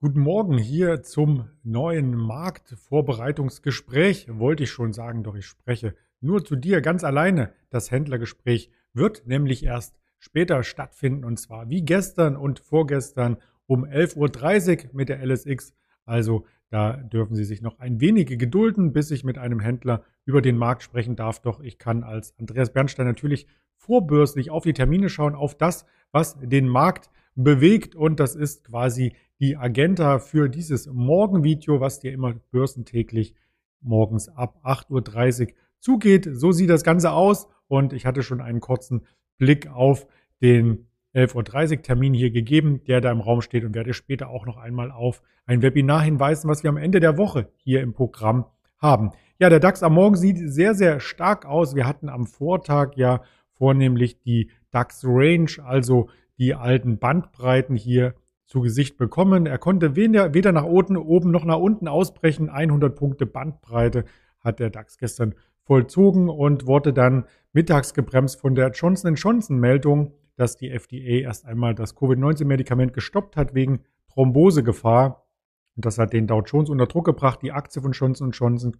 Guten Morgen hier zum neuen Marktvorbereitungsgespräch. Wollte ich schon sagen, doch ich spreche nur zu dir ganz alleine. Das Händlergespräch wird nämlich erst später stattfinden und zwar wie gestern und vorgestern um 11.30 Uhr mit der LSX. Also da dürfen Sie sich noch ein wenig gedulden, bis ich mit einem Händler über den Markt sprechen darf. Doch ich kann als Andreas Bernstein natürlich vorbörslich auf die Termine schauen, auf das, was den Markt bewegt und das ist quasi die Agenda für dieses Morgenvideo, was dir immer börsentäglich morgens ab 8.30 Uhr zugeht. So sieht das Ganze aus und ich hatte schon einen kurzen Blick auf den 11.30 Uhr Termin hier gegeben, der da im Raum steht und werde später auch noch einmal auf ein Webinar hinweisen, was wir am Ende der Woche hier im Programm haben. Ja, der DAX am Morgen sieht sehr, sehr stark aus. Wir hatten am Vortag ja vornehmlich die DAX Range, also die alten Bandbreiten hier zu Gesicht bekommen. Er konnte weder, weder nach oben, oben noch nach unten ausbrechen. 100 Punkte Bandbreite hat der DAX gestern vollzogen und wurde dann mittags gebremst von der Johnson Johnson Meldung, dass die FDA erst einmal das Covid-19-Medikament gestoppt hat wegen Thrombosegefahr. Und das hat den Dow Jones unter Druck gebracht, die Aktie von Johnson Johnson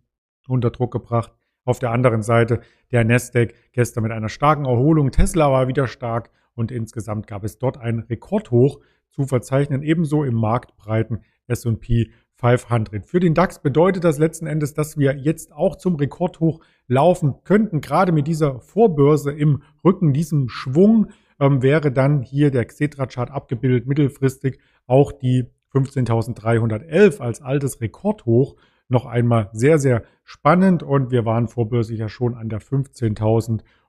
unter Druck gebracht. Auf der anderen Seite der Nasdaq gestern mit einer starken Erholung. Tesla war wieder stark und insgesamt gab es dort ein Rekordhoch zu verzeichnen, ebenso im marktbreiten S&P 500. Für den DAX bedeutet das letzten Endes, dass wir jetzt auch zum Rekordhoch laufen könnten. Gerade mit dieser Vorbörse im Rücken, diesem Schwung, ähm, wäre dann hier der Xetra-Chart abgebildet, mittelfristig auch die 15.311 als altes Rekordhoch noch einmal sehr, sehr spannend und wir waren vorbörslich ja schon an der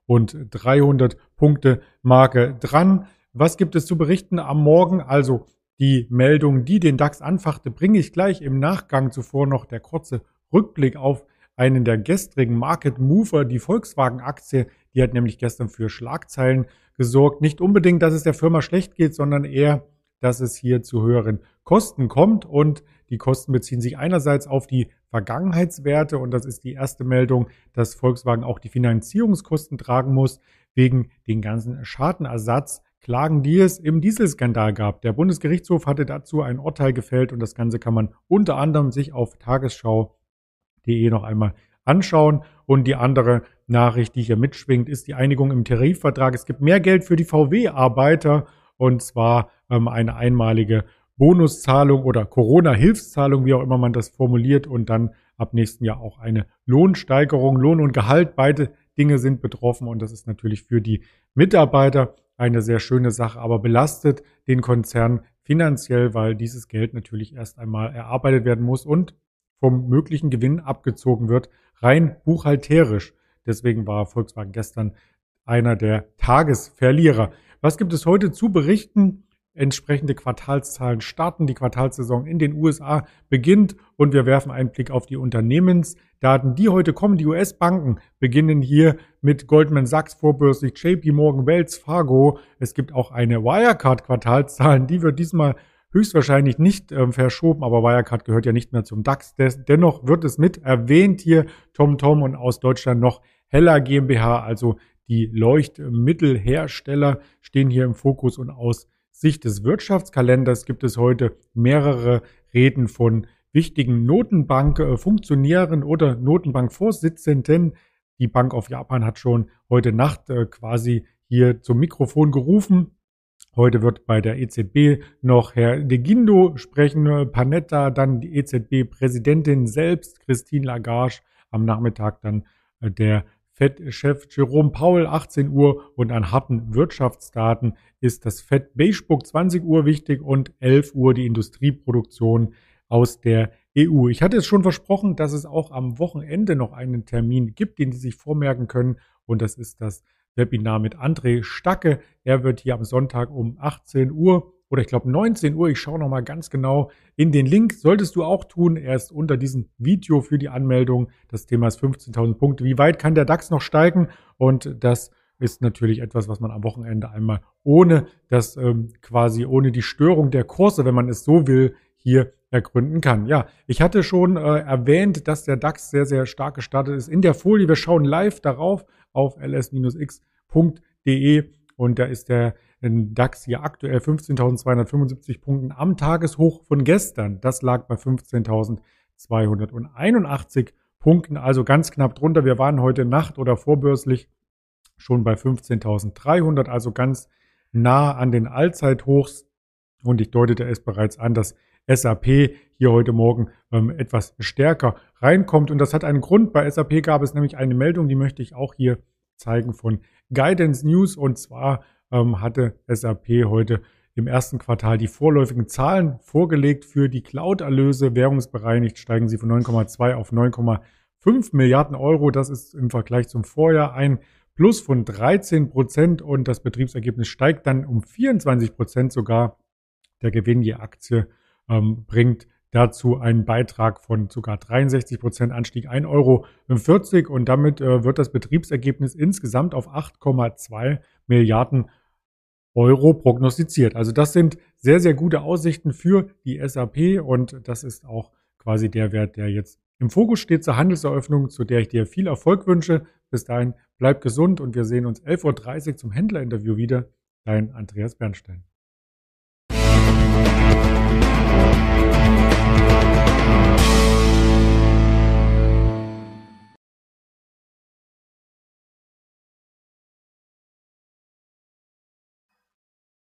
15.300 Punkte Marke dran. Was gibt es zu berichten am Morgen? Also die Meldung, die den DAX anfachte, bringe ich gleich im Nachgang zuvor noch der kurze Rückblick auf einen der gestrigen Market Mover, die Volkswagen-Aktie. Die hat nämlich gestern für Schlagzeilen gesorgt. Nicht unbedingt, dass es der Firma schlecht geht, sondern eher, dass es hier zu höheren Kosten kommt. Und die Kosten beziehen sich einerseits auf die Vergangenheitswerte. Und das ist die erste Meldung, dass Volkswagen auch die Finanzierungskosten tragen muss wegen den ganzen Schadenersatz Klagen, die es im Dieselskandal gab. Der Bundesgerichtshof hatte dazu ein Urteil gefällt und das Ganze kann man unter anderem sich auf tagesschau.de noch einmal anschauen. Und die andere Nachricht, die hier mitschwingt, ist die Einigung im Tarifvertrag. Es gibt mehr Geld für die VW-Arbeiter und zwar ähm, eine einmalige Bonuszahlung oder Corona-Hilfszahlung, wie auch immer man das formuliert, und dann ab nächsten Jahr auch eine Lohnsteigerung. Lohn und Gehalt, beide Dinge sind betroffen und das ist natürlich für die Mitarbeiter eine sehr schöne Sache, aber belastet den Konzern finanziell, weil dieses Geld natürlich erst einmal erarbeitet werden muss und vom möglichen Gewinn abgezogen wird, rein buchhalterisch. Deswegen war Volkswagen gestern einer der Tagesverlierer. Was gibt es heute zu berichten? Entsprechende Quartalszahlen starten. Die Quartalssaison in den USA beginnt und wir werfen einen Blick auf die Unternehmensdaten, die heute kommen. Die US-Banken beginnen hier mit Goldman Sachs vorbörslich, JP Morgan, Wells Fargo. Es gibt auch eine Wirecard-Quartalszahlen, die wird diesmal höchstwahrscheinlich nicht äh, verschoben, aber Wirecard gehört ja nicht mehr zum DAX. Des, dennoch wird es mit erwähnt hier TomTom Tom und aus Deutschland noch Heller GmbH, also die Leuchtmittelhersteller stehen hier im Fokus und aus Sicht des Wirtschaftskalenders gibt es heute mehrere Reden von wichtigen Notenbankfunktionären oder Notenbankvorsitzenden. Die Bank of Japan hat schon heute Nacht äh, quasi hier zum Mikrofon gerufen. Heute wird bei der EZB noch Herr De Guindo sprechen, äh, Panetta, dann die EZB-Präsidentin selbst, Christine Lagarde, am Nachmittag dann äh, der FED-Chef Jerome Powell 18 Uhr und an harten Wirtschaftsdaten ist das FED Beigebook 20 Uhr wichtig und 11 Uhr die Industrieproduktion aus der EU. Ich hatte es schon versprochen, dass es auch am Wochenende noch einen Termin gibt, den Sie sich vormerken können und das ist das Webinar mit André Stacke. Er wird hier am Sonntag um 18 Uhr oder ich glaube 19 Uhr. Ich schaue nochmal ganz genau in den Link. Solltest du auch tun. Er ist unter diesem Video für die Anmeldung. Das Thema ist 15.000 Punkte. Wie weit kann der DAX noch steigen? Und das ist natürlich etwas, was man am Wochenende einmal ohne das ähm, quasi ohne die Störung der Kurse, wenn man es so will, hier ergründen kann. Ja, ich hatte schon äh, erwähnt, dass der DAX sehr, sehr stark gestartet ist. In der Folie, wir schauen live darauf auf ls-x.de und da ist der DAX hier aktuell 15.275 Punkten am Tageshoch von gestern. Das lag bei 15.281 Punkten, also ganz knapp drunter. Wir waren heute Nacht oder vorbörslich schon bei 15.300, also ganz nah an den Allzeithochs. Und ich deutete es bereits an, dass SAP hier heute Morgen ähm, etwas stärker reinkommt. Und das hat einen Grund. Bei SAP gab es nämlich eine Meldung, die möchte ich auch hier zeigen von Guidance News. Und zwar ähm, hatte SAP heute im ersten Quartal die vorläufigen Zahlen vorgelegt für die Cloud-Erlöse. Währungsbereinigt steigen sie von 9,2 auf 9,5 Milliarden Euro. Das ist im Vergleich zum Vorjahr ein Plus von 13 Prozent und das Betriebsergebnis steigt dann um 24 Prozent sogar. Der Gewinn je Aktie ähm, bringt dazu einen Beitrag von sogar 63 Prozent Anstieg 1,40 Euro und damit äh, wird das Betriebsergebnis insgesamt auf 8,2 Milliarden Euro prognostiziert. Also das sind sehr, sehr gute Aussichten für die SAP und das ist auch quasi der Wert, der jetzt im Fokus steht zur Handelseröffnung, zu der ich dir viel Erfolg wünsche. Bis dahin, bleib gesund und wir sehen uns 11.30 Uhr zum Händlerinterview wieder. Dein Andreas Bernstein.